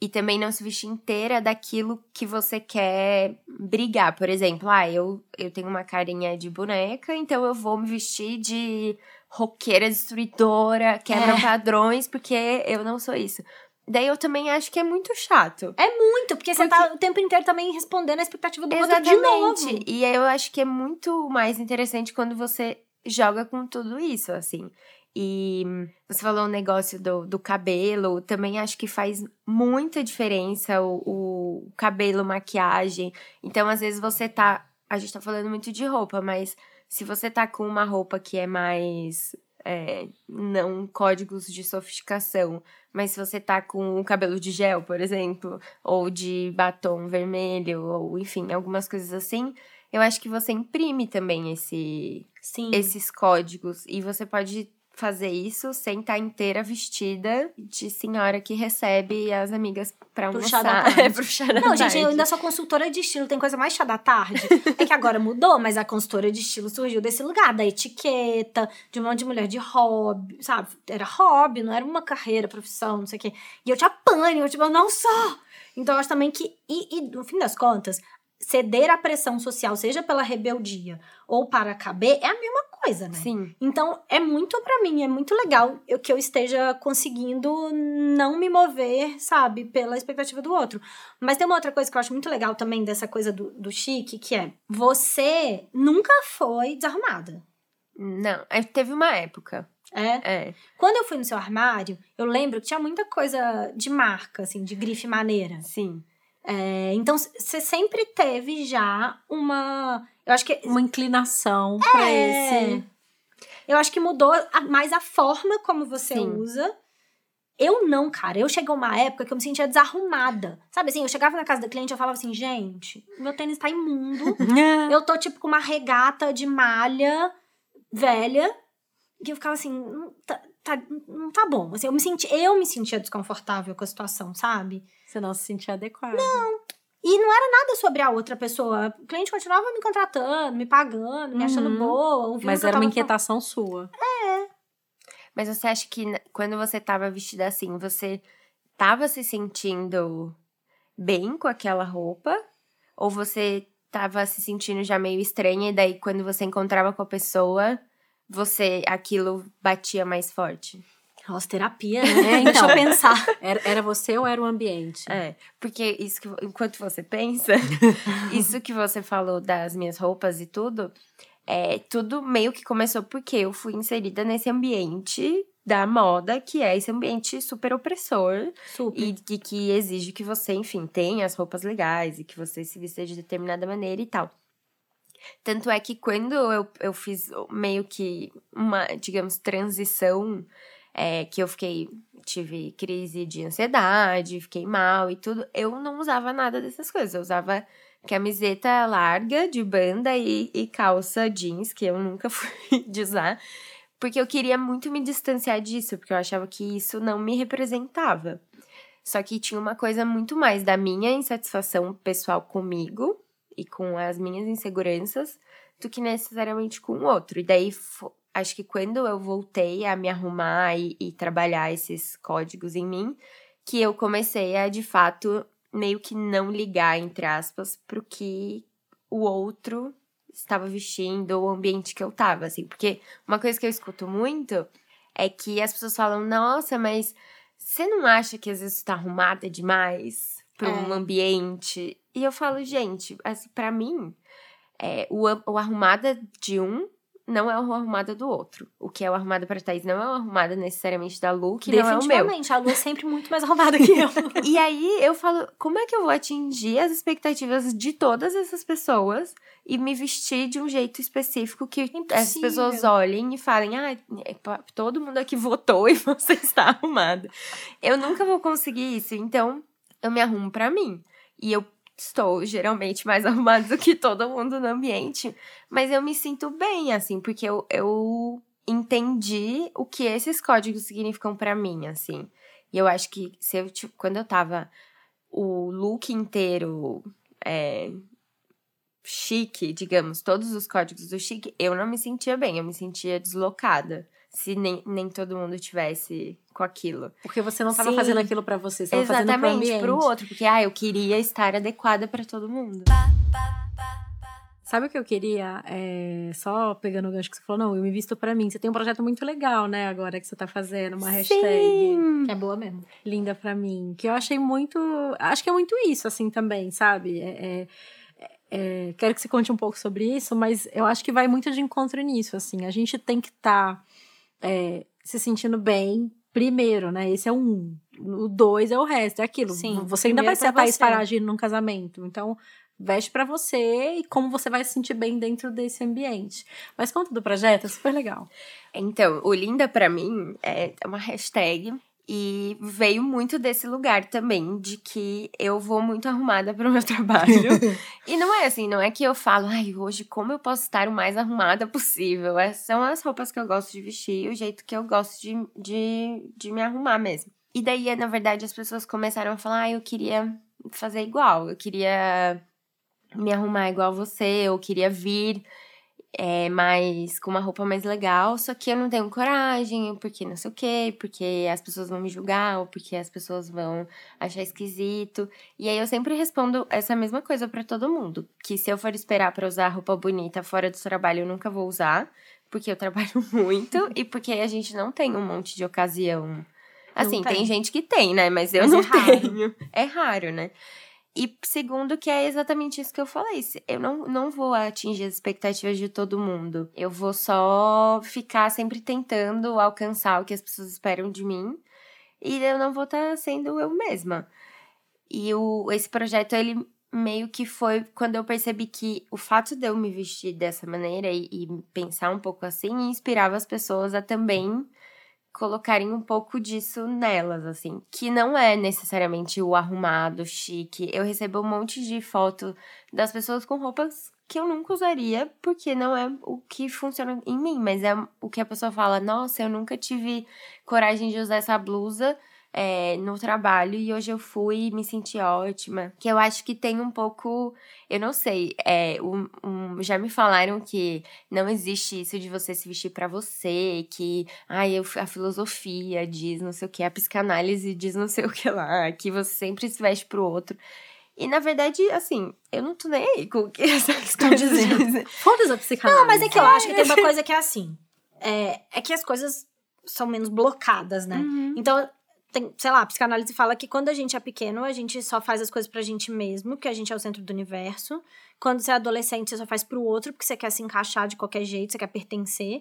e também não se vestir inteira daquilo que você quer brigar. Por exemplo, ah, eu, eu tenho uma carinha de boneca, então eu vou me vestir de roqueira destruidora, quebra
É.
padrões, porque eu não sou isso. Daí eu também acho que é muito chato.
Muito, porque, você tá o tempo inteiro também respondendo a expectativa do outro de
Exatamente.
novo.
E aí eu acho que é muito mais interessante quando você joga com tudo isso, assim. E você falou o negócio do, do cabelo, também acho que faz muita diferença o, o cabelo, maquiagem. Então, às vezes você tá. A gente tá falando muito de roupa, mas se você tá com uma roupa que é mais. é, não códigos de sofisticação, mas se você tá com o cabelo de gel, por exemplo, ou de batom vermelho, ou enfim, algumas coisas assim, eu acho que você imprime também esse,
Sim.
esses códigos. E você pode fazer isso sem estar inteira vestida de senhora que recebe as amigas pra
Pro chá da
almoçar.
tarde.
É, pro chá da
Não, gente, eu
tarde.
ainda sou consultora de estilo, tem coisa mais chá da tarde. é que agora mudou, mas a consultora de estilo surgiu desse lugar, da etiqueta, de um monte de mulher de hobby, sabe? Era hobby, não era uma carreira, profissão, não sei o quê. E eu tinha pânico, eu tipo, eu não sou! Então eu acho também que, e, e no fim das contas, ceder à pressão social, seja pela rebeldia ou para caber, é a mesma coisa, né?
Sim.
Então, é muito pra mim, é muito legal eu, que eu esteja conseguindo não me mover, sabe, pela expectativa do outro. Mas tem uma outra coisa que eu acho muito legal também dessa coisa do, do chique, que é você nunca foi desarrumada.
Não, é, teve uma época.
É.
É.
Quando eu fui no seu armário, eu lembro que tinha muita coisa de marca, assim, de grife maneira.
Sim.
É, então, você sempre teve já uma. Eu acho que
Uma inclinação pra
É.
esse.
Eu acho que mudou a- mais a forma como você
Sim.
usa. Eu não, cara. Eu cheguei a uma época que eu me sentia desarrumada. Sabe assim, eu chegava na casa da cliente e eu falava assim, gente, meu tênis tá imundo. eu tô, tipo, com uma regata de malha velha. Que eu ficava assim, tá, tá- não tá bom. Assim, eu, me senti, eu me sentia desconfortável com a situação, sabe?
Você não se sentia adequado.
E não era nada sobre a outra pessoa. O cliente continuava me contratando, me pagando, me achando
Uhum.
boa. ouvindo
Mas era uma inquietação sua.
Mas você acha que quando você tava vestida assim, você tava se sentindo bem com aquela roupa? Ou você tava se sentindo já meio estranha e daí quando você encontrava com a pessoa, você aquilo batia mais forte?
Nossa, terapia, né?
É,
Deixa
então.
eu pensar.
Era, era você ou era o ambiente?
É, porque isso que, enquanto você pensa, isso que você falou das minhas roupas e tudo, é tudo meio que começou porque eu fui inserida nesse ambiente da moda, que é esse ambiente super opressor
Super.
e que, que exige que você, enfim, tenha as roupas legais e que você se vista de determinada maneira e tal. Tanto é que quando eu, eu fiz meio que uma, digamos, transição, é, que eu fiquei, tive crise de ansiedade, fiquei mal e tudo, eu não usava nada dessas coisas. Eu usava camiseta larga de banda e, e calça jeans, que eu nunca fui de usar. Porque eu queria muito me distanciar disso, porque eu achava que isso não me representava. Só que tinha uma coisa muito mais da minha insatisfação pessoal comigo e com as minhas inseguranças do que necessariamente com o outro. E daí, acho que quando eu voltei a me arrumar e, e trabalhar esses códigos em mim, que eu comecei a, de fato, meio que não ligar, entre aspas, pro que o outro estava vestindo ou o ambiente que eu tava, assim. Porque uma coisa que eu escuto muito é que as pessoas falam, nossa, mas você não acha que às vezes você tá arrumada demais para
É.
um ambiente? E eu falo, gente, assim, para mim, é, o, o arrumada de um não é o arrumada do outro. O que é o arrumada pra Thaís não é o arrumada necessariamente da Lu, que não é o meu.
Definitivamente, a Lu é sempre muito mais arrumada que eu.
E aí eu falo, como é que eu vou atingir as expectativas de todas essas pessoas e me vestir de um jeito específico que essas
Impossível.
pessoas olhem e falem, ah, é todo mundo aqui votou e você está arrumada. Eu nunca vou conseguir isso, então eu me arrumo pra mim. E eu estou geralmente mais arrumada do que todo mundo no ambiente. Mas eu me sinto bem, assim, porque eu, eu entendi o que esses códigos significam para mim, assim. E eu acho que se eu, tipo, quando eu tava o look inteiro é, chique, digamos, todos os códigos do chique, eu não me sentia bem, eu me sentia deslocada. Se nem, nem todo mundo tivesse com aquilo.
Porque você não estava fazendo aquilo para você, você estava fazendo
pro
ambiente.
pro outro, porque ah, eu queria estar adequada para todo mundo.
Sabe o que eu queria? É, só pegando o gancho que você falou, não, eu me visto para mim. Você tem um projeto muito legal, né, agora que você tá fazendo, uma hashtag.
Sim.
Que é boa mesmo.
Linda para mim. Que eu achei muito. Acho que é muito isso, assim, também, sabe? É, é, é, quero que você conte um pouco sobre isso, mas eu acho que vai muito de encontro nisso, assim. A gente tem que estar tá, é, se sentindo bem primeiro, né? Esse é um. O dois é o resto, é aquilo.
Sim,
você ainda vai ser a Thaís. Paragy num casamento. Então, veste pra você e como você vai se sentir bem dentro desse ambiente. Mas conta do projeto, é super legal.
Então, o Linda pra mim é uma hashtag e veio muito desse lugar também, de que eu vou muito arrumada para o meu trabalho. e não é assim, não é que eu falo, ai, hoje como eu posso estar o mais arrumada possível. É, são as roupas que eu gosto de vestir e o jeito que eu gosto de, de, de me arrumar mesmo. E daí, na verdade, as pessoas começaram a falar, ah, eu queria fazer igual, eu queria me arrumar igual você, eu queria vir é, mais com uma roupa mais legal, só que eu não tenho coragem, porque não sei o quê, porque as pessoas vão me julgar, ou porque as pessoas vão achar esquisito. E aí eu sempre respondo essa mesma coisa para todo mundo, que se eu for esperar para usar roupa bonita fora do trabalho, eu nunca vou usar, porque eu trabalho muito e porque a gente não tem um monte de ocasião. Assim, tem.
tem.
gente que tem, né? Mas eu
Mas é
não
raro.
tenho. É raro, né? E segundo, que é exatamente isso que eu falei. Eu não, não vou atingir as expectativas de todo mundo. Eu vou só ficar sempre tentando alcançar o que as pessoas esperam de mim. E eu não vou estar sendo eu mesma. E o, esse projeto, ele meio que foi quando eu percebi que o fato de eu me vestir dessa maneira e, e pensar um pouco assim inspirava as pessoas a também colocarem um pouco disso nelas, assim. Que não é necessariamente o arrumado, chique. Eu recebo um monte de foto das pessoas com roupas que eu nunca usaria, porque não é o que funciona em mim, mas é o que a pessoa fala: nossa, eu nunca tive coragem de usar essa blusa. É, no trabalho e hoje eu fui e me senti ótima. Que eu acho que tem um pouco. Eu não sei. É, um, um- já me falaram que não existe isso de você se vestir pra você, que ai, eu- a filosofia diz não sei o que, a psicanálise diz não sei o que lá, que você sempre se veste pro outro. E na verdade, assim, eu não tô nem aí com o que essas coisas
dizendo.
dizem.
Foda-se a psicanálise.
Não, mas é que eu acho que tem uma coisa que é assim. É, é que as coisas são menos blocadas, né?
Uhum.
Então, tem, sei lá, a psicanálise fala que quando a gente é pequeno, a gente só faz as coisas pra gente mesmo, porque a gente é o centro do universo. Quando você é adolescente, você só faz pro outro, porque você quer se encaixar de qualquer jeito, você quer pertencer.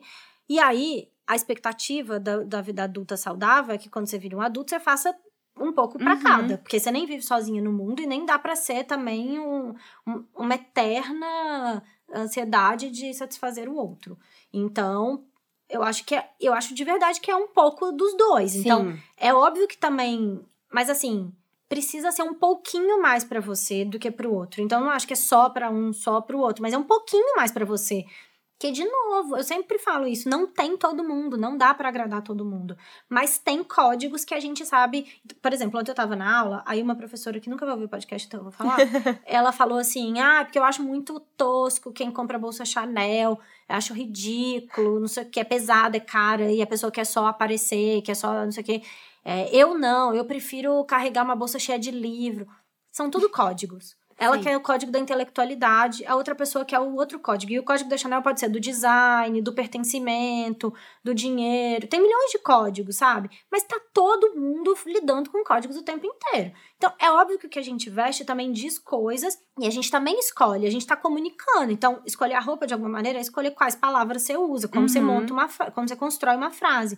E aí, a expectativa da, da vida adulta saudável é que quando você vira um adulto, você faça um pouco pra
Uhum.
cada. Porque você nem vive sozinha no mundo e nem dá pra ser também um- um- uma eterna ansiedade de satisfazer o outro. Então, eu acho que é, eu acho de verdade que é um pouco dos dois. Então,
Sim.
é óbvio que também, mas assim, precisa ser um pouquinho mais pra você do que pro outro. Então, eu não acho que é só pra um, só pro outro, mas é um pouquinho mais pra você. Que de novo, eu sempre falo isso, não tem todo mundo, não dá pra agradar todo mundo, mas tem códigos que a gente sabe. Por exemplo, ontem eu tava na aula, aí uma professora que nunca vai ouvir o podcast, então eu vou falar, ela falou assim: "Ah, porque eu acho muito tosco quem compra bolsa Chanel, eu acho ridículo, não sei o que, é pesada, é cara, e a pessoa quer só aparecer, quer só não sei o que. É, eu não, eu prefiro carregar uma bolsa cheia de livro. São tudo códigos. Ela
Sim.
quer o código da intelectualidade, a outra pessoa quer o outro código. E o código da Chanel pode ser do design, do pertencimento, do dinheiro. Tem milhões de códigos, sabe? Mas tá todo mundo lidando com códigos o tempo inteiro. Então, é óbvio que o que a gente veste também diz coisas e a gente também escolhe, a gente tá comunicando. Então, escolher a roupa de alguma maneira é escolher quais palavras você usa, como você
Uhum.
monta uma como você constrói uma frase.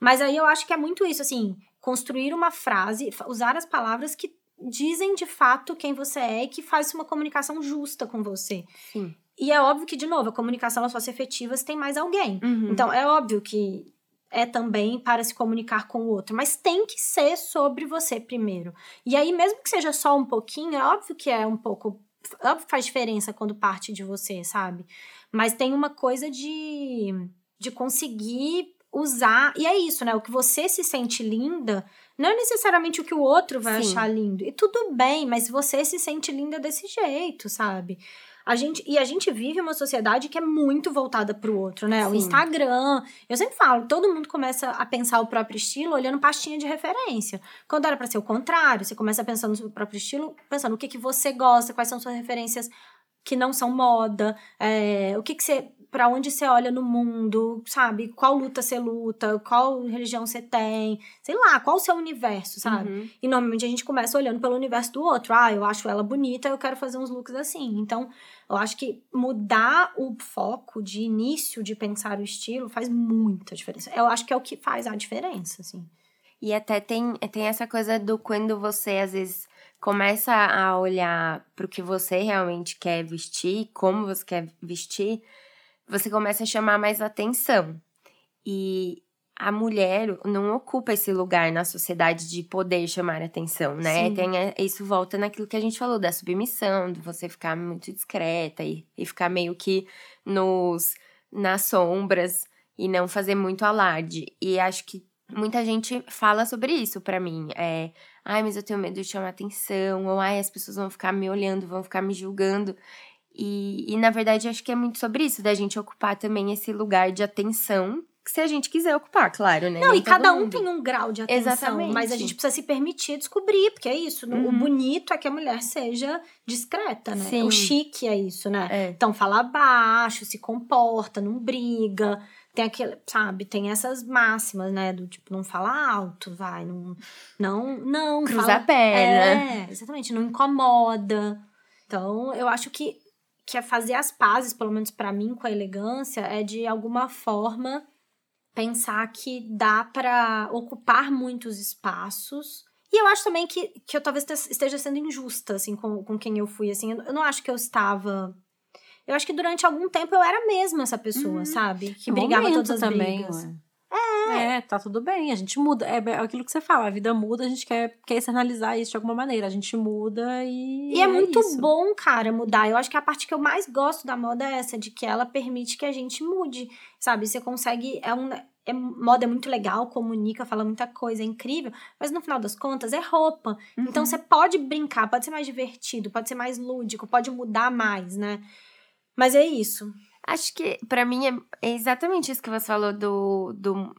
Mas aí eu acho que é muito isso, assim, construir uma frase, usar as palavras que dizem de fato quem você é e que faz uma comunicação justa com você.
Sim.
E é óbvio que, de novo, a comunicação ela só se efetiva se tem mais alguém.
Uhum.
Então, é óbvio que é também para se comunicar com o outro, mas tem que ser sobre você primeiro. E aí, mesmo que seja só um pouquinho, é óbvio que é um pouco. Óbvio que faz diferença quando parte de você, sabe? Mas tem uma coisa de, de conseguir usar. E é isso, né? O que você se sente linda não é necessariamente o que o outro vai
Sim.
achar lindo. E tudo bem, mas você se sente linda desse jeito, sabe? A gente, e a gente vive uma sociedade que é muito voltada pro outro, né? O
Sim.
Instagram. Eu sempre falo, todo mundo começa a pensar o próprio estilo olhando pastinha de referência. Quando era pra ser o contrário, você começa pensando no seu próprio estilo, pensando o que, que você gosta, quais são suas referências que não são moda, é, o que, que você. Pra onde você olha no mundo, sabe? Qual luta você luta, qual religião você tem, sei lá, qual o seu universo, sabe?
Uhum.
E normalmente a gente começa olhando pelo universo do outro. Ah, eu acho ela bonita, eu quero fazer uns looks assim. Então, eu acho que mudar o foco de início de pensar o estilo faz muita diferença. Eu acho que é o que faz a diferença, assim.
E até tem, tem essa coisa do quando você, às vezes, começa a olhar pro que você realmente quer vestir, como você quer vestir, você começa a chamar mais atenção. E a mulher não ocupa esse lugar na sociedade de poder chamar atenção, né?
Sim.
Tem, a- isso volta naquilo que a gente falou da submissão, de você ficar muito discreta e, e ficar meio que nos nas sombras e não fazer muito alarde. E acho que muita gente fala sobre isso pra mim. É, ai, mas eu tenho medo de chamar atenção, ou ai, as pessoas vão ficar me olhando, vão ficar me julgando. E, e na verdade, acho que é muito sobre isso, da gente ocupar também esse lugar de atenção, que se a gente quiser ocupar, claro, né?
Não,
Nem
e cada
todo
um
mundo.
tem um grau de atenção,
Exatamente.
mas a gente precisa se permitir descobrir, porque é isso. no- O
Uhum.
bonito é que a mulher seja discreta, né?
Sim.
O chique é isso, né?
É.
Então fala baixo, se comporta, não briga. Tem aquele, sabe, tem essas máximas, né? Do tipo, não fala alto, vai, não. Não, não.
Cruza
fala,
a perna.
É, exatamente, não incomoda. Então, eu acho que, que é fazer as pazes, pelo menos pra mim, com a elegância, é de alguma forma pensar que dá pra ocupar muitos espaços. E eu acho também que, que eu talvez te- esteja sendo injusta, assim, com, com quem eu fui, assim. Eu, não acho que eu estava... Eu acho que durante algum tempo eu era mesmo essa pessoa,
Uhum.
sabe? Que brigava
momento
todas as
também,
brigas.
ué. É, tá tudo bem, a gente muda. É é aquilo que você fala, a vida muda, a gente quer, quer externalizar isso de alguma maneira. A gente muda e.
E é, muito
isso.
bom, cara, mudar. Eu acho que a parte que eu mais gosto da moda é essa, de que ela permite que a gente mude, sabe? Você consegue. É um, é, moda é muito legal, comunica, fala muita coisa, é incrível, mas no final das contas é roupa. Então
Uhum.
você pode brincar, pode ser mais divertido, pode ser mais lúdico, pode mudar mais, né? Mas é isso.
Acho que pra mim é- é exatamente isso que você falou do, do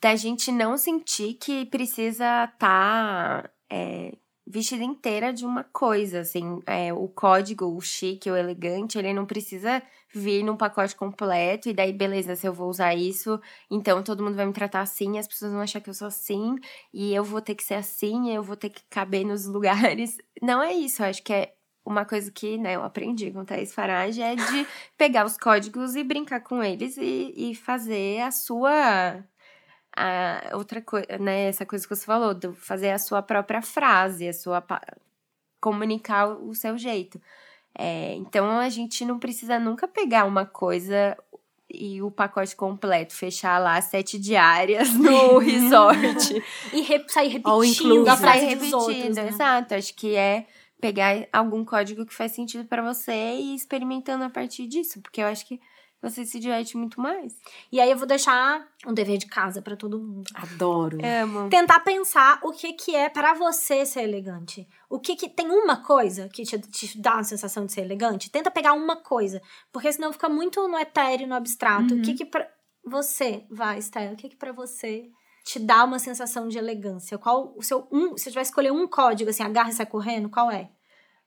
da gente não sentir que precisa estar vestida inteira de uma coisa, assim, é, o código, o chique, o elegante, ele não precisa vir num pacote completo e daí beleza, se eu vou usar isso, então todo mundo vai me tratar assim, as pessoas vão achar que eu sou assim e eu vou ter que ser assim, eu vou ter que caber nos lugares. Não é isso, acho que é uma coisa que, né, eu aprendi com Thaís Farage é de pegar os códigos e brincar com eles e, e fazer a sua. A outra coisa, né? Essa coisa que você falou, de fazer a sua própria frase, a sua. comunicar o seu jeito. É, então a gente não precisa nunca pegar uma coisa e o pacote completo, fechar lá sete diárias no resort.
E re- sair repetindo
inclusive.
a
Sai
frase dos
repetindo,
outros, né?
exato. Acho que é pegar algum código que faz sentido pra você e ir experimentando a partir disso, porque eu acho que você se diverte muito mais.
E aí eu vou deixar um dever de casa pra todo mundo.
Adoro.
Amo.
tentar pensar o que que é pra você ser elegante. O que que tem uma coisa que te, te dá a sensação de ser elegante? Tenta pegar uma coisa, porque senão fica muito no etéreo, no abstrato.
Uhum.
O que que pra você vai, Esther? O que que para você te dá uma sensação de elegância? Qual o seu um, se você vai escolher um código assim, agarra e sai correndo, qual é?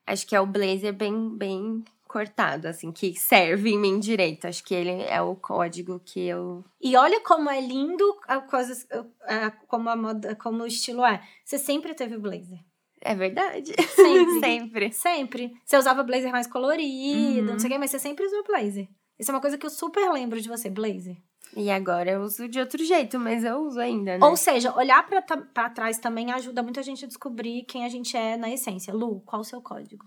Acho que é o blazer bem, bem cortado, assim, que serve em mim direito. Acho que ele é o código que eu.
E olha como é lindo a coisa, a- como a moda, como o estilo é. Você sempre teve blazer.
É verdade.
Sempre.
Sempre.
Sempre. Você usava blazer mais colorido,
Uhum.
não sei o quê, mas você sempre usou blazer. Isso é uma coisa que eu super lembro de você, blazer.
E agora eu uso de outro jeito, mas eu uso ainda, né?
Ou seja, olhar pra trás também ajuda muito a gente a descobrir quem a gente é na essência. Lu, qual o seu código?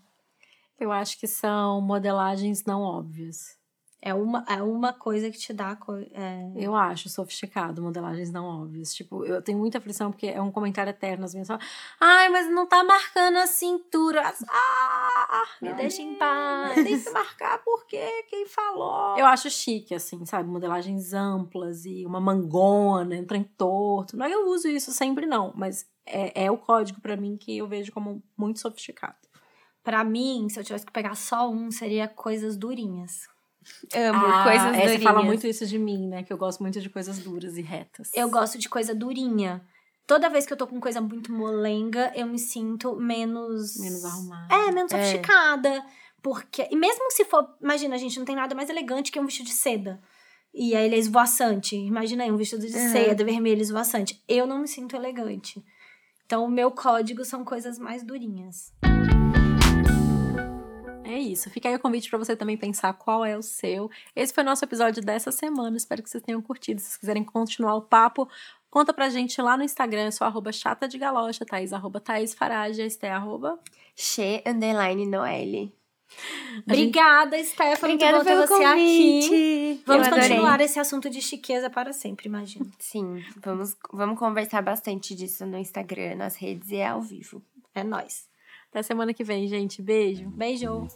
Eu acho que são modelagens não óbvias.
É uma, é uma coisa que te dá. É...
Eu acho sofisticado modelagens não óbvias. Tipo, eu tenho muita aflição porque é um comentário eterno. As minhas falam, ai, mas não tá marcando a cintura. Ah,
Me deixa em paz.
Tem que marcar porque quem falou. Eu acho chique, assim, sabe? Modelagens amplas e uma mangona, um trem torto. Não é que eu uso isso sempre, não. Mas é, é o código pra mim que eu vejo como muito sofisticado.
Pra mim, se eu tivesse que pegar só um, seria coisas durinhas.
Amo
Ah,
coisas
é,
durinhas.
Você fala muito isso de mim, né? Que eu gosto muito de coisas duras e retas.
Eu gosto de coisa durinha. Toda vez que eu tô com coisa muito molenga, eu me sinto menos.
Menos arrumada.
É, menos
É.
sofisticada. Porque. E mesmo se for. Imagina, a gente não tem nada mais elegante que um vestido de seda. E aí ele é esvoaçante. Imagina aí, um vestido de
Uhum.
seda vermelho esvoaçante. Eu não me sinto elegante. Então, o meu código são coisas mais durinhas.
É isso. Fica aí o convite pra você também pensar qual é o seu. Esse foi o nosso episódio dessa semana. Espero que vocês tenham curtido. Se vocês quiserem continuar o papo, conta pra gente lá no Instagram. Eu sou arroba chata de galocha, Thaís, arroba Thaís Farage, arroba...
Che underline Noelle.
Obrigada, Stephanie, por
Obrigada
ter
pelo
você aqui.
convite.
Vamos
Eu adorei.
continuar esse assunto de chiqueza para sempre, imagino.
Sim, vamos, vamos conversar bastante disso no Instagram, nas redes e ao vivo.
É nóis.
Até semana que vem, gente. Beijo.
Beijo.